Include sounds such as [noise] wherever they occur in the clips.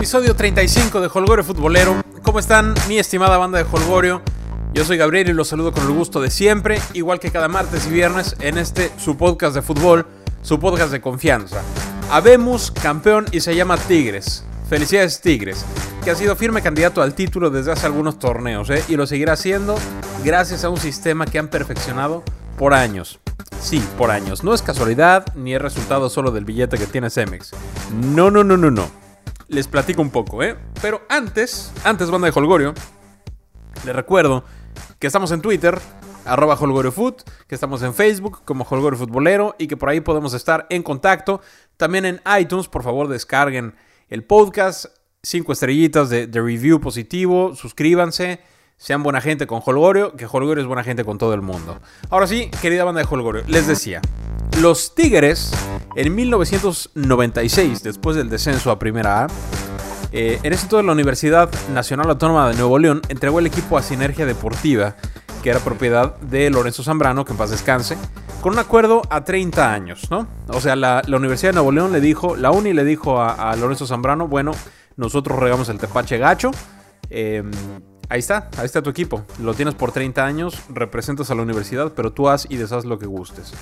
Episodio 35 de Holgorio Futbolero. ¿Cómo están, mi estimada banda de Holgorio? Yo soy Gabriel y los saludo con el gusto de siempre, igual que cada martes y viernes en este su podcast de fútbol, su podcast de confianza. Habemos campeón y se llama Tigres. Felicidades Tigres, que ha sido firme candidato al título desde hace algunos torneos, ¿eh? y lo seguirá haciendo gracias a un sistema que han perfeccionado por años. Sí, por años. No es casualidad ni es resultado solo del billete que tiene Cemex. No, no, no, no, no. Les platico un poco, ¿eh? Pero antes, antes, banda de Holgorio, les recuerdo que estamos en Twitter, arroba HolgorioFoot, que estamos en Facebook como Holgorio Futbolero y que por ahí podemos estar en contacto. También en iTunes, por favor, descarguen el podcast, cinco estrellitas de, de review positivo, suscríbanse. Sean buena gente con Holgorio, que Holgorio es buena gente con todo el mundo. Ahora sí, querida banda de Holgorio, les decía, los Tigres en 1996, después del descenso a Primera A, eh, en ese todo la Universidad Nacional Autónoma de Nuevo León entregó el equipo a Sinergia Deportiva, que era propiedad de Lorenzo Zambrano, que en paz descanse, con un acuerdo a 30 años, ¿no? O sea, la, Universidad de Nuevo León le dijo, la UNI le dijo a, Lorenzo Zambrano, bueno, nosotros regamos el tepache gacho, eh, Ahí está, ahí está tu equipo. Lo tienes por 30 años, representas a la universidad, pero tú haz y deshaz lo que gustes.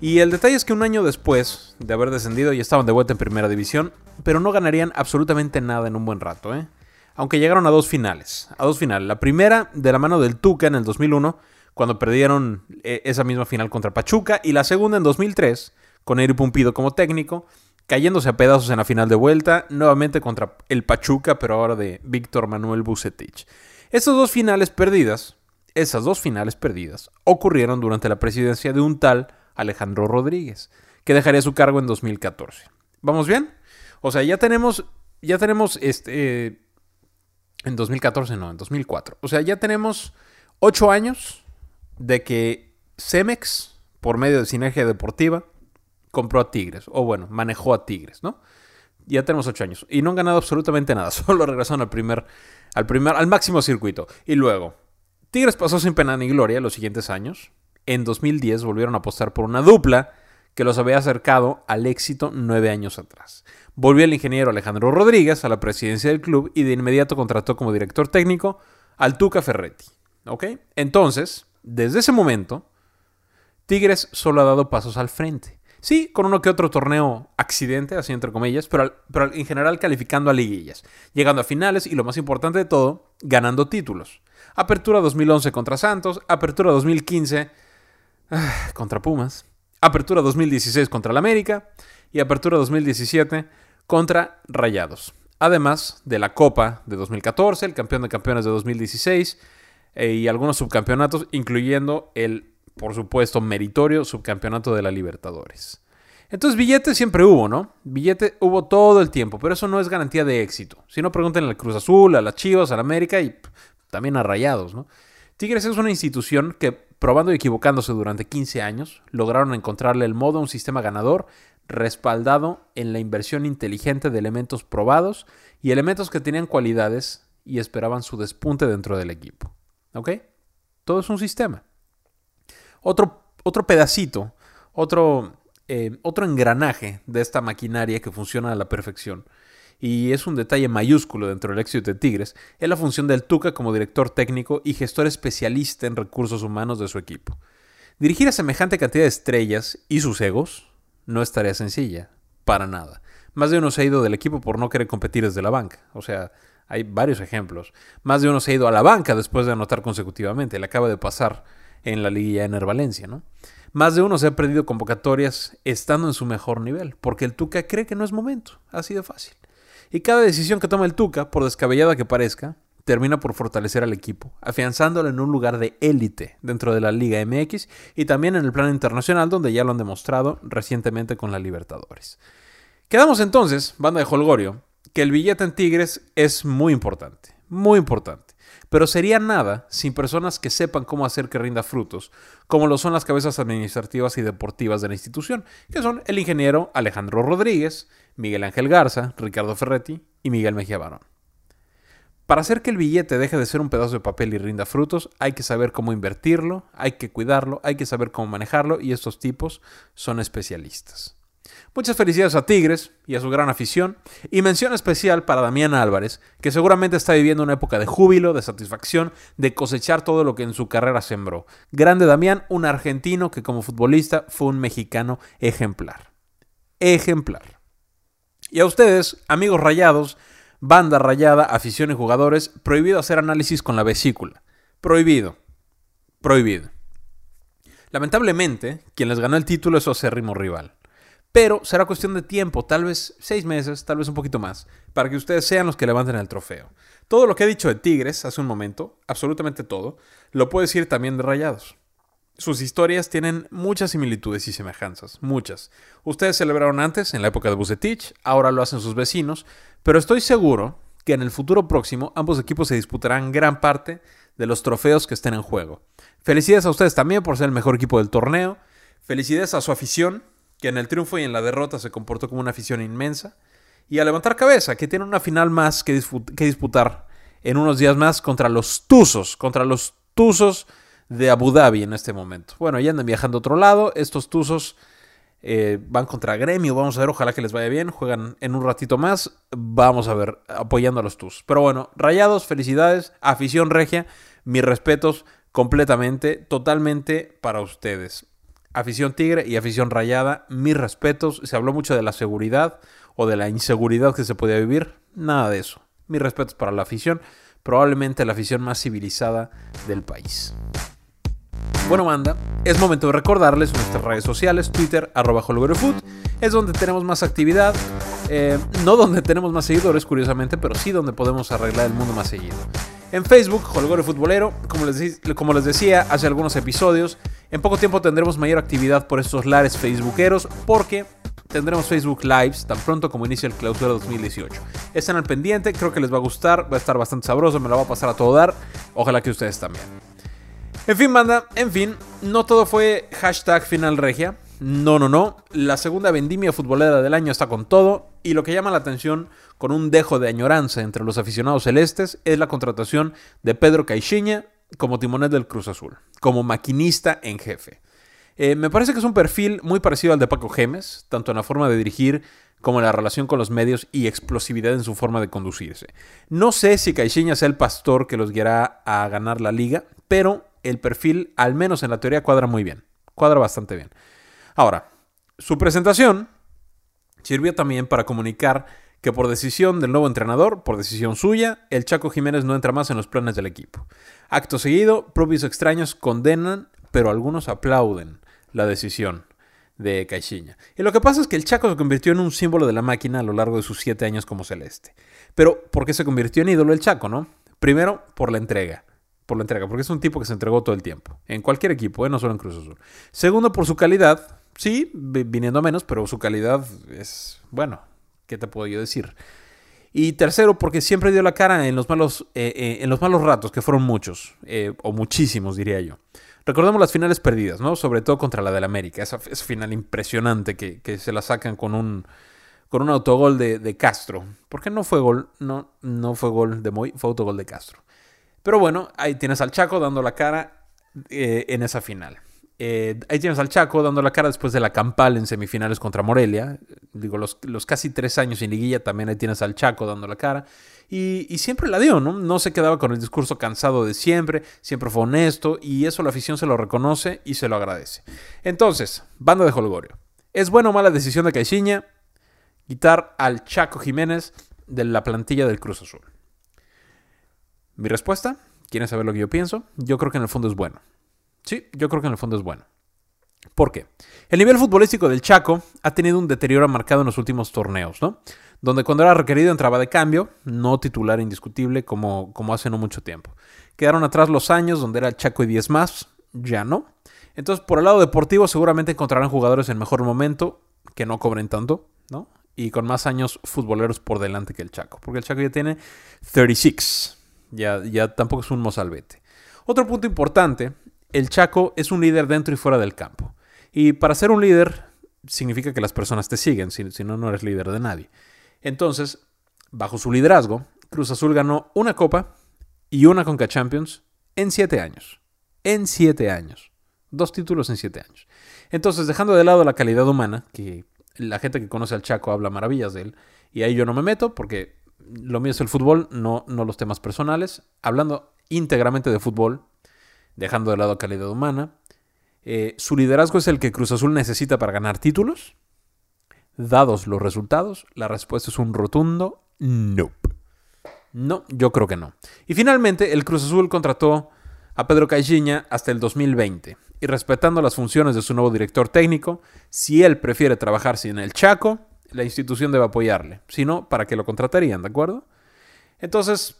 Y el detalle es que un año después de haber descendido y estaban de vuelta en primera división, pero no ganarían absolutamente nada en un buen rato, ¿eh? Aunque llegaron a dos finales, a dos finales. La primera de la mano del Tuca en el 2001, cuando perdieron eh, esa misma final contra Pachuca, y la segunda en 2003, con Eri Pumpido como técnico, cayéndose a pedazos en la final de vuelta, nuevamente contra el Pachuca, pero ahora de Víctor Manuel Bucetich. Estas dos finales perdidas, esas dos finales perdidas, ocurrieron durante la presidencia de un tal Alejandro Rodríguez, que dejaría su cargo en 2014. ¿Vamos bien? O sea, ya tenemos, ya tenemos este, en 2014 no, en 2004. O sea, ya tenemos ocho años de que Cemex, por medio de Sinergia Deportiva, compró a Tigres, o bueno, manejó a Tigres, ¿no? Ya tenemos ocho años y no han ganado absolutamente nada, [laughs] solo regresaron al primer al, primer, al máximo circuito. Y luego, Tigres pasó sin pena ni gloria los siguientes años. En 2010 volvieron a apostar por una dupla que los había acercado al éxito nueve años atrás. Volvió el ingeniero Alejandro Rodríguez a la presidencia del club y de inmediato contrató como director técnico al Tuca Ferretti. ¿Ok? Entonces, desde ese momento, Tigres solo ha dado pasos al frente. Sí, con uno que otro torneo accidente, así entre comillas, pero, pero en general calificando a liguillas, llegando a finales y lo más importante de todo, ganando títulos. Apertura 2011 contra Santos, Apertura 2015 [sighs] contra Pumas, Apertura 2016 contra el América y Apertura 2017 contra Rayados. Además de la Copa de 2014, el campeón de campeones de 2016 eh, y algunos subcampeonatos, incluyendo el por supuesto, meritorio subcampeonato de la Libertadores. Entonces, billete siempre hubo, ¿no? Billete hubo todo el tiempo, pero eso no es garantía de éxito. Si no, pregunten al Cruz Azul, a las Chivas, a la América y también a Rayados, ¿no? Tigres es una institución que, probando y equivocándose durante 15 años, lograron encontrarle el modo a un sistema ganador respaldado en la inversión inteligente de elementos probados y elementos que tenían cualidades y esperaban su despunte dentro del equipo. ¿Ok? Todo es un sistema otro, otro pedacito, otro, eh, otro engranaje de esta maquinaria que funciona a la perfección. Y es un detalle mayúsculo dentro del éxito de Tigres, es la función del Tuca como director técnico y gestor especialista en recursos humanos de su equipo. Dirigir a semejante cantidad de estrellas y sus egos no es tarea sencilla, para nada. Más de uno se ha ido del equipo por no querer competir desde la banca. O sea, hay varios ejemplos. Más de uno se ha ido a la banca después de anotar consecutivamente. Le acaba de pasar en la liguilla de Valencia, ¿no? Más de uno se ha perdido convocatorias estando en su mejor nivel, porque el Tuca cree que no es momento, ha sido fácil. Y cada decisión que toma el Tuca, por descabellada que parezca, termina por fortalecer al equipo, afianzándolo en un lugar de élite dentro de la Liga MX y también en el plano internacional, donde ya lo han demostrado recientemente con la Libertadores. Quedamos entonces, banda de Holgorio, que el billete en Tigres es muy importante, muy importante. Pero sería nada sin personas que sepan cómo hacer que rinda frutos, como lo son las cabezas administrativas y deportivas de la institución, que son el ingeniero Alejandro Rodríguez, Miguel Ángel Garza, Ricardo Ferretti y Miguel Mejía Barón. Para hacer que el billete deje de ser un pedazo de papel y rinda frutos, hay que saber cómo invertirlo, hay que cuidarlo, hay que saber cómo manejarlo y estos tipos son especialistas. Muchas felicidades a Tigres y a su gran afición, y mención especial para Damián Álvarez, que seguramente está viviendo una época de júbilo, de satisfacción, de cosechar todo lo que en su carrera sembró. Grande Damián, un argentino que como futbolista fue un mexicano ejemplar. Ejemplar. Y a ustedes, amigos rayados, banda rayada, afición y jugadores, prohibido hacer análisis con la vesícula. Prohibido. Prohibido. Lamentablemente, quien les ganó el título es su acérrimo rival. Pero será cuestión de tiempo, tal vez seis meses, tal vez un poquito más, para que ustedes sean los que levanten el trofeo. Todo lo que he dicho de Tigres hace un momento, absolutamente todo, lo puedo decir también de Rayados. Sus historias tienen muchas similitudes y semejanzas, muchas. Ustedes celebraron antes, en la época de Bucetich, ahora lo hacen sus vecinos, pero estoy seguro que en el futuro próximo ambos equipos se disputarán gran parte de los trofeos que estén en juego. Felicidades a ustedes también por ser el mejor equipo del torneo. Felicidades a su afición, que en el triunfo y en la derrota se comportó como una afición inmensa. Y a levantar cabeza, que tiene una final más que, disputar en unos días más contra los Tuzos, contra los Tuzos de Abu Dhabi en este momento. Bueno, ya andan viajando a otro lado. Estos Tuzos eh, van contra Gremio. Vamos a ver, ojalá que les vaya bien. Juegan en un ratito más. Vamos a ver, apoyando a los Tuzos. Pero bueno, rayados, felicidades. Afición regia, mis respetos completamente, totalmente para ustedes. Afición tigre y afición rayada, mis respetos. Se habló mucho de la seguridad o de la inseguridad que se podía vivir. Nada de eso. Mis respetos para la afición. Probablemente la afición más civilizada del país. Bueno, banda, es momento de recordarles nuestras redes sociales, Twitter, arroba Food, es donde tenemos más actividad, eh, no donde tenemos más seguidores, curiosamente, pero sí donde podemos arreglar el mundo más seguido. En Facebook, Holgore Futbolero, como les, como les decía hace algunos episodios, en poco tiempo tendremos mayor actividad por estos lares facebookeros porque tendremos Facebook Lives tan pronto como inicie el clausura 2018. Están al pendiente, creo que les va a gustar, va a estar bastante sabroso, me lo va a pasar a todo dar, ojalá que ustedes también. En fin, banda, en fin, no todo fue hashtag final regia. No, no, no. La segunda vendimia futbolera del año está con todo y lo que llama la atención con un dejo de añoranza entre los aficionados celestes es la contratación de Pedro Caixinha como timonel del Cruz Azul, como maquinista en jefe. Eh, me parece que es un perfil muy parecido al de Paco Gemes, tanto en la forma de dirigir como en la relación con los medios y explosividad en su forma de conducirse. No sé si Caixinha sea el pastor que los guiará a ganar la liga, pero el perfil, al menos en la teoría, cuadra muy bien. Cuadra bastante bien. Ahora, su presentación sirvió también para comunicar que por decisión del nuevo entrenador, por decisión suya, el Chaco Jiménez no entra más en los planes del equipo. Acto seguido, propios extraños condenan, pero algunos aplauden la decisión de Caixinha. Y lo que pasa es que el Chaco se convirtió en un símbolo de la máquina a lo largo de sus siete años como celeste. Pero, ¿por qué se convirtió en ídolo el Chaco, no? Primero, por la entrega por la entrega, porque es un tipo que se entregó todo el tiempo, en cualquier equipo, ¿eh? no solo en Cruz Azul. Segundo, por su calidad, sí, viniendo a menos, pero su calidad es, bueno, ¿qué te puedo yo decir? Y tercero, porque siempre dio la cara en los malos, eh, eh, en los malos ratos, que fueron muchos, o muchísimos, diría yo. Recordemos las finales perdidas, ¿no? Sobre todo contra la del América, esa, final impresionante que, que, se la sacan con un, con un autogol de, de Castro. ¿Por qué no fue gol? No, no fue gol de Moy, fue autogol de Castro. Pero bueno, ahí tienes al Chaco dando la cara eh, en esa final. Eh, ahí tienes al Chaco dando la cara después de la campal en semifinales contra Morelia. Digo, los, casi tres años sin liguilla también ahí tienes al Chaco dando la cara. Y, siempre la dio, ¿no? No se quedaba con el discurso cansado de siempre, siempre fue honesto y eso la afición se lo reconoce y se lo agradece. Entonces, banda de Holgorio. ¿Es buena o mala decisión de Caixinha quitar al Chaco Jiménez de la plantilla del Cruz Azul? Mi respuesta, ¿quieren saber lo que yo pienso? Yo creo que en el fondo es bueno. Sí, yo creo que en el fondo es bueno. ¿Por qué? El nivel futbolístico del Chaco ha tenido un deterioro marcado en los últimos torneos, ¿no? Donde cuando era requerido entraba de cambio, no titular indiscutible como, como hace no mucho tiempo. Quedaron atrás los años donde era Chaco y 10 más, ya no. Entonces, por el lado deportivo, seguramente encontrarán jugadores en mejor momento que no cobren tanto, ¿no? Y con más años futboleros por delante que el Chaco. Porque el Chaco ya tiene 36. Ya, ya tampoco es un mozalbete. Otro punto importante, el Chaco es un líder dentro y fuera del campo. Y para ser un líder significa que las personas te siguen, si, no, no eres líder de nadie. Entonces, bajo su liderazgo, Cruz Azul ganó una Copa y una Conca Champions en siete años. En siete años. Dos títulos en siete años. Entonces, dejando de lado la calidad humana, que La gente que conoce al Chaco habla maravillas de él. Y ahí yo no me meto porque lo mío es el fútbol, no, no los temas personales. Hablando íntegramente de fútbol, dejando de lado calidad humana. Eh, su liderazgo es el que Cruz Azul necesita para ganar títulos. Dados los resultados, la respuesta es un rotundo no. No, yo creo que no. Y finalmente, el Cruz Azul contrató a Pedro Caixinha hasta el 2020. Y respetando las funciones de su nuevo director técnico, si él prefiere trabajar sin el Chaco, la institución debe apoyarle. Si no, ¿para qué lo contratarían? ¿De acuerdo? Entonces,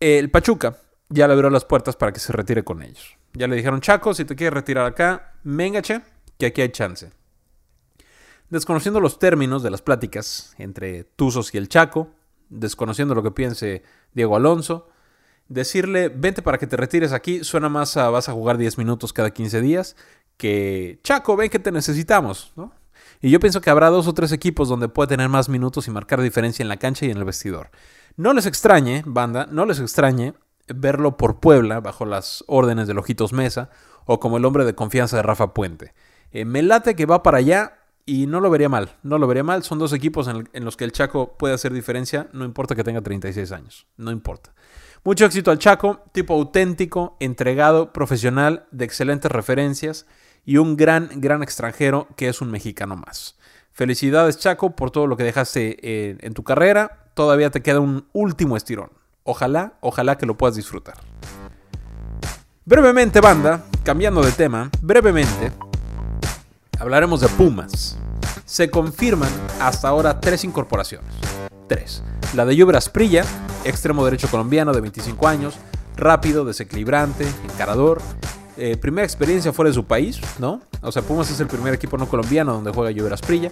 el Pachuca ya le abrió las puertas para que se retire con ellos. Ya le dijeron, Chaco, si te quieres retirar acá, venga, che, que aquí hay chance. Desconociendo los términos de las pláticas entre Tuzos y el Chaco, desconociendo lo que piense Diego Alonso, decirle, vente para que te retires aquí, suena más a vas a jugar 10 minutos cada 15 días, que Chaco, ven que te necesitamos, ¿no? Y yo pienso que habrá dos o tres equipos donde puede tener más minutos y marcar diferencia en la cancha y en el vestidor. No les extrañe, banda, no les extrañe verlo por Puebla bajo las órdenes de Lojitos Mesa o como el hombre de confianza de Rafa Puente. Eh, me late que va para allá y no lo vería mal, no lo vería mal. Son dos equipos en, los que el Chaco puede hacer diferencia, no importa que tenga 36 años, no importa. Mucho éxito al Chaco, tipo auténtico, entregado, profesional, de excelentes referencias y un gran, gran extranjero que es un mexicano más. Felicidades Chaco por todo lo que dejaste eh, en tu carrera. Todavía te queda un último estirón. Ojalá, ojalá que lo puedas disfrutar. Brevemente, banda, cambiando de tema, brevemente, hablaremos de Pumas. Se confirman hasta ahora tres incorporaciones. Tres. La de Lluvia Prilla, extremo derecho colombiano de 25 años, rápido, desequilibrante, encarador. Eh, primera experiencia fuera de su país, ¿no? O sea, Pumas es el primer equipo no colombiano donde juega Lluvia Prilla.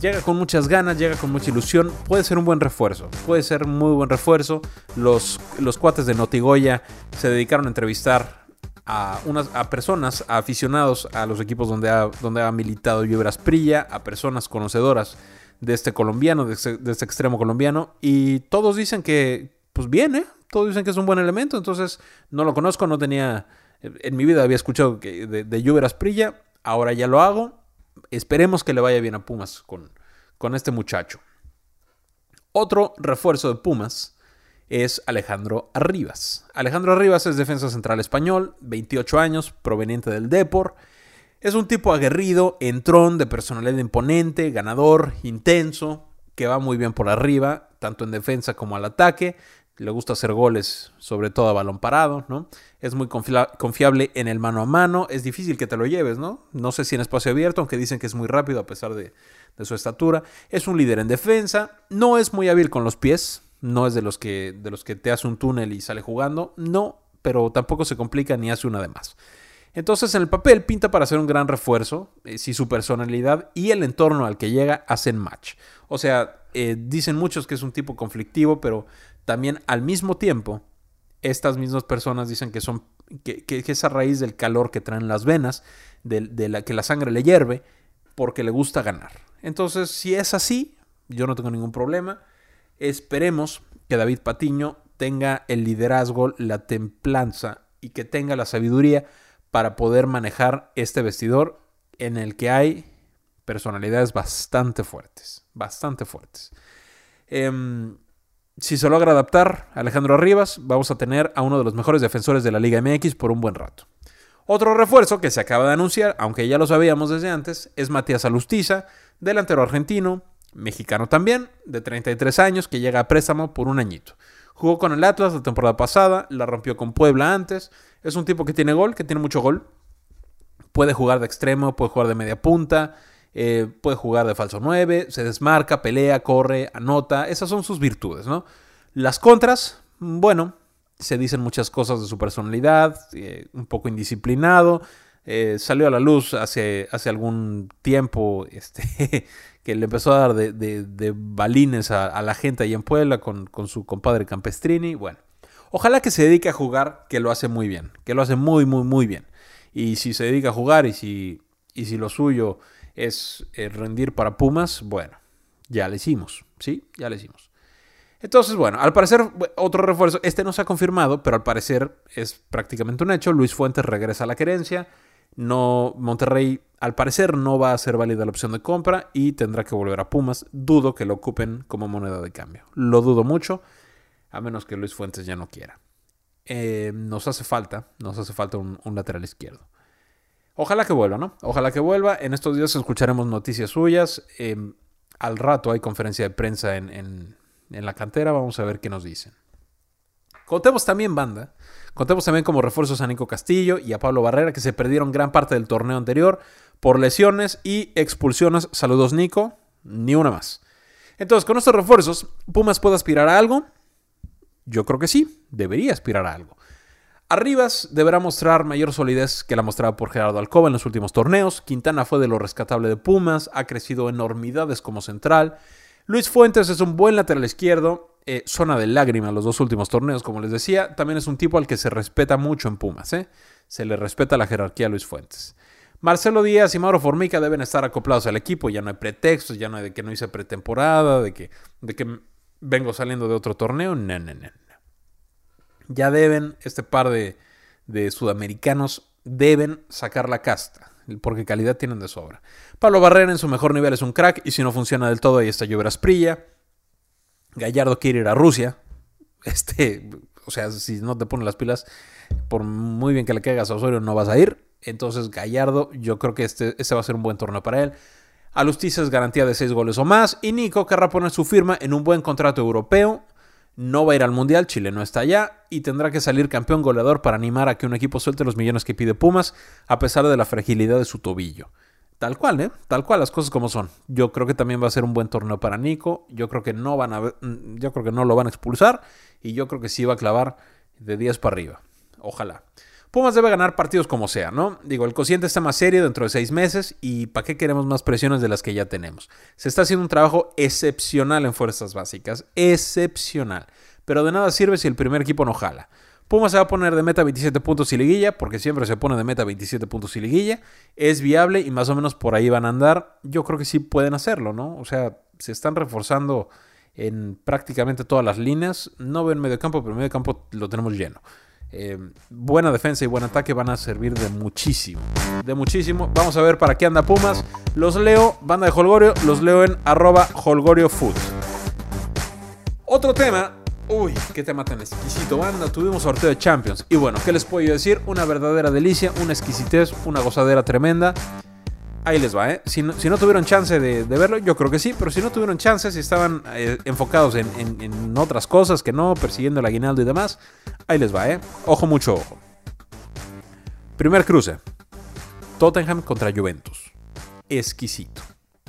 Llega con muchas ganas, llega con mucha ilusión. Puede ser un buen refuerzo. Puede ser muy buen refuerzo. Los, los cuates de Notigoya se dedicaron a entrevistar a, unas, a personas, a aficionados a los equipos donde ha, donde ha militado Lluvia Prilla, a personas conocedoras de este colombiano, de este, de este, extremo colombiano. Y todos dicen que, pues bien, ¿eh? Todos dicen que es un buen elemento. Entonces, no lo conozco, no tenía. En mi vida había escuchado de, de Prilla. Ahora ya lo hago esperemos que le vaya bien a Pumas con, con este muchacho. Otro refuerzo de Pumas es Alejandro Arribas. Alejandro Arribas es defensa central español, 28 años, proveniente del Depor. Es un tipo aguerrido, entrón, de personalidad imponente, ganador, intenso, que va muy bien por arriba, tanto en defensa como al ataque le gusta hacer goles, sobre todo a balón parado, ¿no? Es muy confiable en el mano a mano, es difícil que te lo lleves, ¿no? No sé si en espacio abierto, aunque dicen que es muy rápido a pesar de, su estatura. Es un líder en defensa, no es muy hábil con los pies, no es de los que, de los que te hace un túnel y sale jugando, no, pero tampoco se complica ni hace una de más. Entonces en el papel pinta para ser un gran refuerzo eh, si su personalidad y el entorno al que llega hacen match. O sea, eh, dicen muchos que es un tipo conflictivo, pero también al mismo tiempo, estas mismas personas dicen que son que, que, es a raíz del calor que traen las venas, de, la, que la sangre le hierve, porque le gusta ganar. Entonces, si es así, yo no tengo ningún problema. Esperemos que David Patiño tenga el liderazgo, la templanza y que tenga la sabiduría para poder manejar este vestidor en el que hay personalidades bastante fuertes, bastante fuertes. Em, si se logra adaptar Alejandro Arribas, vamos a tener a uno de los mejores defensores de la Liga MX por un buen rato. Otro refuerzo que se acaba de anunciar, aunque ya lo sabíamos desde antes, es Matías Alustiza, delantero argentino, mexicano también, de 33 años, que llega a préstamo por un añito. Jugó con el Atlas la temporada pasada, la rompió con Puebla antes. Es un tipo que tiene gol, que tiene mucho gol. Puede jugar de extremo, puede jugar de media punta, eh, puede jugar de falso 9, se desmarca, pelea, corre, anota, esas son sus virtudes, ¿no? Las contras, bueno, se dicen muchas cosas de su personalidad, eh, un poco indisciplinado, eh, salió a la luz hace, hace algún tiempo [laughs] este, que le empezó a dar de, balines a, la gente ahí en Puebla con, con su compadre Campestrini, bueno. Ojalá que se dedique a jugar, que lo hace muy bien, que lo hace muy, muy, muy bien. Y si se dedica a jugar y si, y si lo suyo es eh, rendir para Pumas, bueno, ya le hicimos, ¿sí? Ya le hicimos. Entonces, bueno, al parecer otro refuerzo, este no se ha confirmado, pero al parecer es prácticamente un hecho. Luis Fuentes regresa a la querencia. No, Monterrey al parecer no va a ser válida la opción de compra y tendrá que volver a Pumas. Dudo que lo ocupen como moneda de cambio. Lo dudo mucho, a menos que Luis Fuentes ya no quiera. Eh, nos hace falta, nos hace falta un, lateral izquierdo. Ojalá que vuelva, ¿no? Ojalá que vuelva. En estos días escucharemos noticias suyas. Em, al rato hay conferencia de prensa en, en la cantera. Vamos a ver qué nos dicen. Contemos también, banda. Contemos también como refuerzos a Nico Castillo y a Pablo Barrera, que se perdieron gran parte del torneo anterior por lesiones y expulsiones. Saludos, Nico. Ni una más. Entonces, con estos refuerzos, ¿Pumas puede aspirar a algo? Yo creo que sí, debería aspirar a algo. Arribas deberá mostrar mayor solidez que la mostrada por Gerardo Alcoba en los últimos torneos. Quintana fue de lo rescatable de Pumas, ha crecido enormidades como central. Luis Fuentes es un buen lateral izquierdo eh, zona de lágrima los dos últimos torneos, como les decía. También es un tipo al que se respeta mucho en Pumas. ¿eh? Se le respeta la jerarquía a Luis Fuentes. Marcelo Díaz y Mauro Formica deben estar acoplados al equipo. Ya no hay pretextos, ya no hay de que no hice pretemporada, de que, de que vengo saliendo de otro torneo. No, no, no. Ya deben, este par de, sudamericanos deben sacar la casta porque calidad tienen de sobra. Pablo Barrera en su mejor nivel es un crack y si no funciona del todo ahí está Lloveras Prilla. Gallardo quiere ir a Rusia. Este, o sea, si no te pones las pilas, por muy bien que le caigas a Osorio, no vas a ir. Entonces, Gallardo, yo creo que este, este va a ser un buen torneo para él. Alustiza es garantía de 6 goles o más. Y Nico querrá poner su firma en un buen contrato europeo. No va a ir al Mundial, Chile no está allá. Y tendrá que salir campeón goleador para animar a que un equipo suelte los millones que pide Pumas, a pesar de la fragilidad de su tobillo. Tal cual, ¿eh? Tal cual, las cosas como son. Yo creo que también va a ser un buen torneo para Nico. Yo creo que no van a yo creo que no lo van a expulsar y yo creo que sí va a clavar de 10 para arriba. Ojalá. Pumas debe ganar partidos como sea, ¿no? Digo, el cociente está más serio dentro de seis meses y ¿para qué queremos más presiones de las que ya tenemos? Se está haciendo un trabajo excepcional en fuerzas básicas, excepcional. Pero de nada sirve si el primer equipo no jala. Puma se va a poner de meta 27 puntos y liguilla, porque siempre se pone de meta 27 puntos y liguilla. Es viable y más o menos por ahí van a andar. Yo creo que sí pueden hacerlo, ¿no? O sea, se están reforzando en prácticamente todas las líneas. No ven medio campo, pero medio campo lo tenemos lleno. Eh, buena defensa y buen ataque van a servir de muchísimo. De muchísimo. Vamos a ver para qué anda Pumas. Los leo, banda de Holgorio, los leo en arroba holgoriofood. Otro tema Uy, qué tema tan exquisito, banda. Tuvimos sorteo de Champions. Y bueno, ¿qué les puedo decir? Una verdadera delicia, una exquisitez, una gozadera tremenda. Ahí les va, ¿eh? Si no, tuvieron chance de, verlo, yo creo que sí, pero si no tuvieron chance, si estaban eh, enfocados en, otras cosas que no, persiguiendo el aguinaldo y demás, ahí les va, ¿eh? Ojo, mucho ojo. Primer cruce. Tottenham contra Juventus. Exquisito.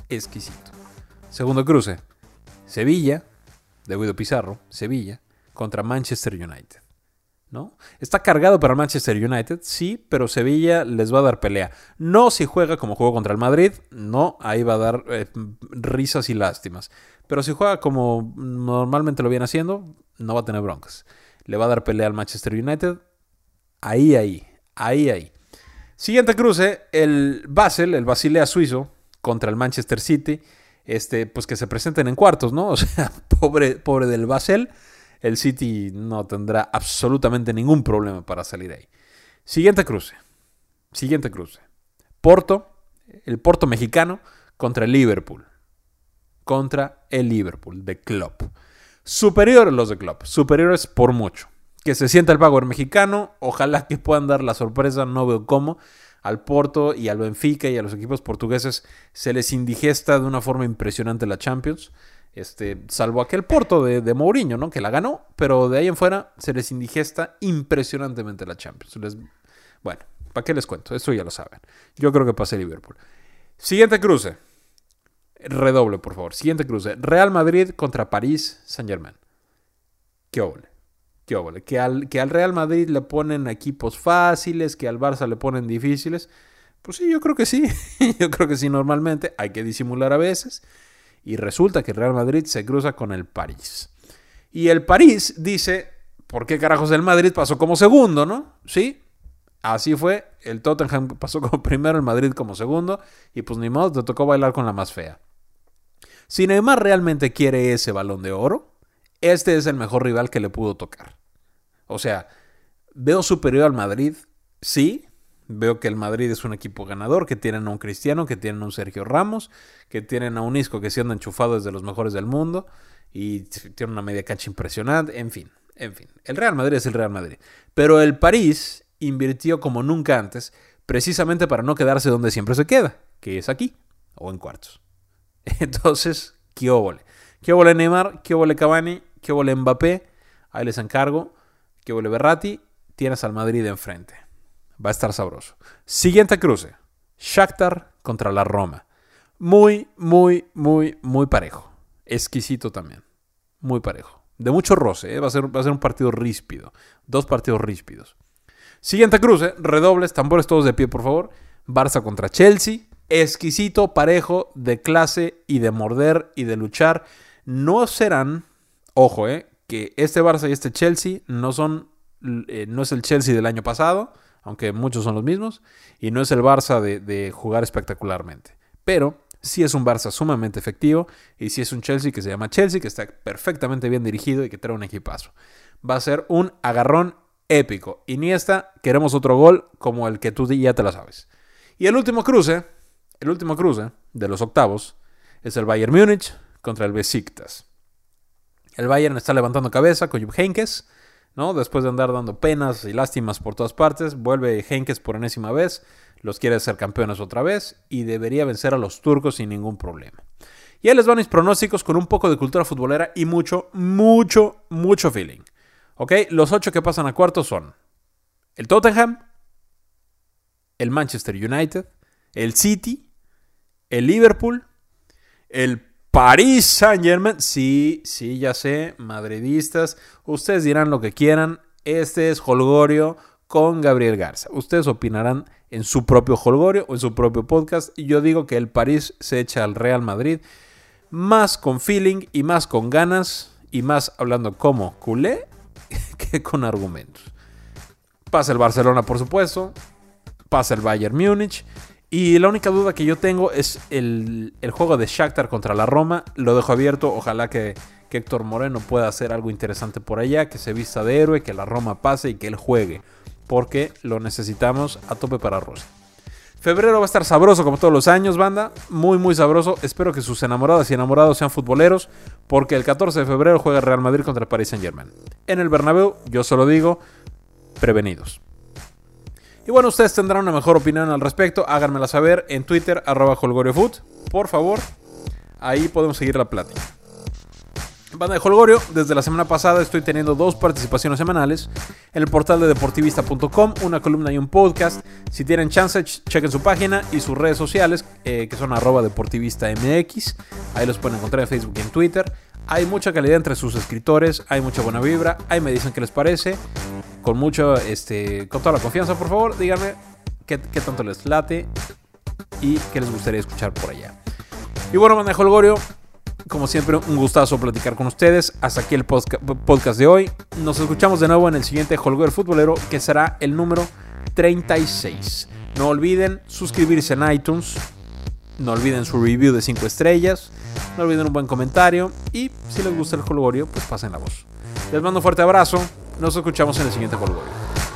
Exquisito. Segundo cruce. Sevilla de Guido Pizarro, Sevilla, contra Manchester United. ¿No? Está cargado para Manchester United, sí, pero Sevilla les va a dar pelea. No si juega como jugó contra el Madrid, no, ahí va a dar eh, risas y lástimas. Pero si juega como normalmente lo viene haciendo, no va a tener broncas. Le va a dar pelea al Manchester United. Ahí, ahí, ahí, ahí. Siguiente cruce, el Basel, el Basilea suizo, contra el Manchester City este, pues que se presenten en cuartos, ¿no? [laughs] O sea, pobre, pobre del Basel, el City no tendrá absolutamente ningún problema para salir ahí. Siguiente cruce. Siguiente cruce. Porto, el Porto mexicano contra el Liverpool. Contra el Liverpool de Klopp. Superiores los de Klopp, superiores por mucho. Que se sienta el Power mexicano, ojalá que puedan dar la sorpresa, no veo cómo al Porto y al Benfica y a los equipos portugueses se les indigesta de una forma impresionante la Champions. Este, salvo aquel Porto de, de Mourinho, ¿no? Que la ganó, pero de ahí en fuera se les indigesta impresionantemente la Champions. bueno, ¿para qué les cuento? Eso ya lo saben. Yo creo que pase Liverpool. Siguiente cruce. Redoble, por favor. Siguiente cruce. Real Madrid contra París Saint Germain. Qué ole que al, que al Real Madrid le ponen equipos fáciles, que al Barça le ponen difíciles. Pues sí, yo creo que sí. [laughs] yo creo que sí, normalmente. Hay que disimular a veces. Y resulta que el Real Madrid se cruza con el París. Y el París dice, ¿por qué carajos el Madrid pasó como segundo, no? Sí, así fue. El Tottenham [laughs] pasó como primero, el Madrid como segundo. Y pues ni modo, te tocó bailar con la más fea. Si Neymar realmente quiere ese balón de oro, este es el mejor rival que le pudo tocar. O sea, veo superior al Madrid, sí, Veo que el Madrid es un equipo ganador, que tienen a un Cristiano, que tienen a un Sergio Ramos, que tienen a un Isco que siendo enchufado desde los mejores del mundo y tiene una media cancha impresionante, en fin, en fin. El Real Madrid es el Real Madrid. Pero el París invirtió como nunca antes, precisamente para no quedarse donde siempre se queda, que es aquí, o en cuartos. [laughs] Entonces, ¿qué óvole? ¿Qué óvole Neymar? ¿Qué óvole Cavani? ¿Qué óvole Mbappé? Ahí les encargo. ¿Qué óvole Berratti? Tienes al Madrid enfrente. Va a estar sabroso. Siguiente cruce. Shakhtar contra la Roma. Muy, muy, muy, muy parejo. Exquisito también. Muy parejo. De mucho roce. ¿eh? Va, a ser, va a ser un partido ríspido. Dos partidos ríspidos. Siguiente cruce. Redobles. Tambores todos de pie, por favor. Barça contra Chelsea. Exquisito, parejo, de clase y de morder y de luchar. No serán, ojo, eh, que este Barça y este Chelsea no son, eh, no es el Chelsea del año pasado, aunque muchos son los mismos, y no es el Barça de, jugar espectacularmente. Pero sí es un Barça sumamente efectivo y sí es un Chelsea que se llama Chelsea, que está perfectamente bien dirigido y que trae un equipazo. Va a ser un agarrón épico. Iniesta, queremos otro gol como el que tú ya te la sabes. Y el último cruce, el último cruce de los octavos es el Bayern Múnich contra el Besiktas. El Bayern está levantando cabeza con Jupp Heynckes, Después de andar dando penas y lástimas por todas partes, vuelve Heynckes por enésima vez, los quiere ser campeones otra vez y debería vencer a los turcos sin ningún problema. Y ahí les van mis pronósticos con un poco de cultura futbolera y mucho, mucho, mucho feeling. ¿Ok? Los ocho que pasan a cuartos son el Tottenham, el Manchester United, el City, el Liverpool, el Paris Saint Germain. Sí, sí, ya sé, madridistas. Ustedes dirán lo que quieran. Este es Holgorio con Gabriel Garza. Ustedes opinarán en su propio Holgorio o en su propio podcast. Y yo digo que el París se echa al Real Madrid más con feeling y más con ganas y más hablando como culé [laughs] que con argumentos. Pasa el Barcelona, por supuesto. Pasa el Bayern Múnich. Y la única duda que yo tengo es el, juego de Shakhtar contra la Roma. Lo dejo abierto. Ojalá que, Héctor Moreno pueda hacer algo interesante por allá. Que se vista de héroe, que la Roma pase y que él juegue. Porque lo necesitamos a tope para Rosa. Febrero va a estar sabroso como todos los años, banda. Muy, muy sabroso. Espero que sus enamoradas y enamorados sean futboleros. Porque el 14 de febrero juega Real Madrid contra el Paris Saint Germain. En el Bernabéu, yo solo digo, prevenidos. Y bueno, ustedes tendrán una mejor opinión al respecto. Háganmela saber en Twitter, arroba holgoriofood. Por favor, ahí podemos seguir la plática. Banda de Holgorio, desde la semana pasada estoy teniendo dos participaciones semanales en el portal de deportivista.com, una columna y un podcast. Si tienen chance, chequen su página y sus redes sociales, eh, que son arroba deportivistamx. Ahí los pueden encontrar en Facebook y en Twitter. Hay mucha calidad entre sus escritores, hay mucha buena vibra. Ahí me dicen qué les parece. Con mucho, este, con toda la confianza, por favor, díganme qué, tanto les late y qué les gustaría escuchar por allá. Y bueno, banda de Holgorio, como siempre, un gustazo platicar con ustedes. Hasta aquí el podcast de hoy. Nos escuchamos de nuevo en el siguiente Holgorio Futbolero, que será el número 36. No olviden suscribirse en iTunes. No olviden su review de 5 estrellas. No olviden un buen comentario. Y si les gusta el Holgorio, pues pasen la voz. Les mando un fuerte abrazo. Nos escuchamos en el siguiente Colgorio.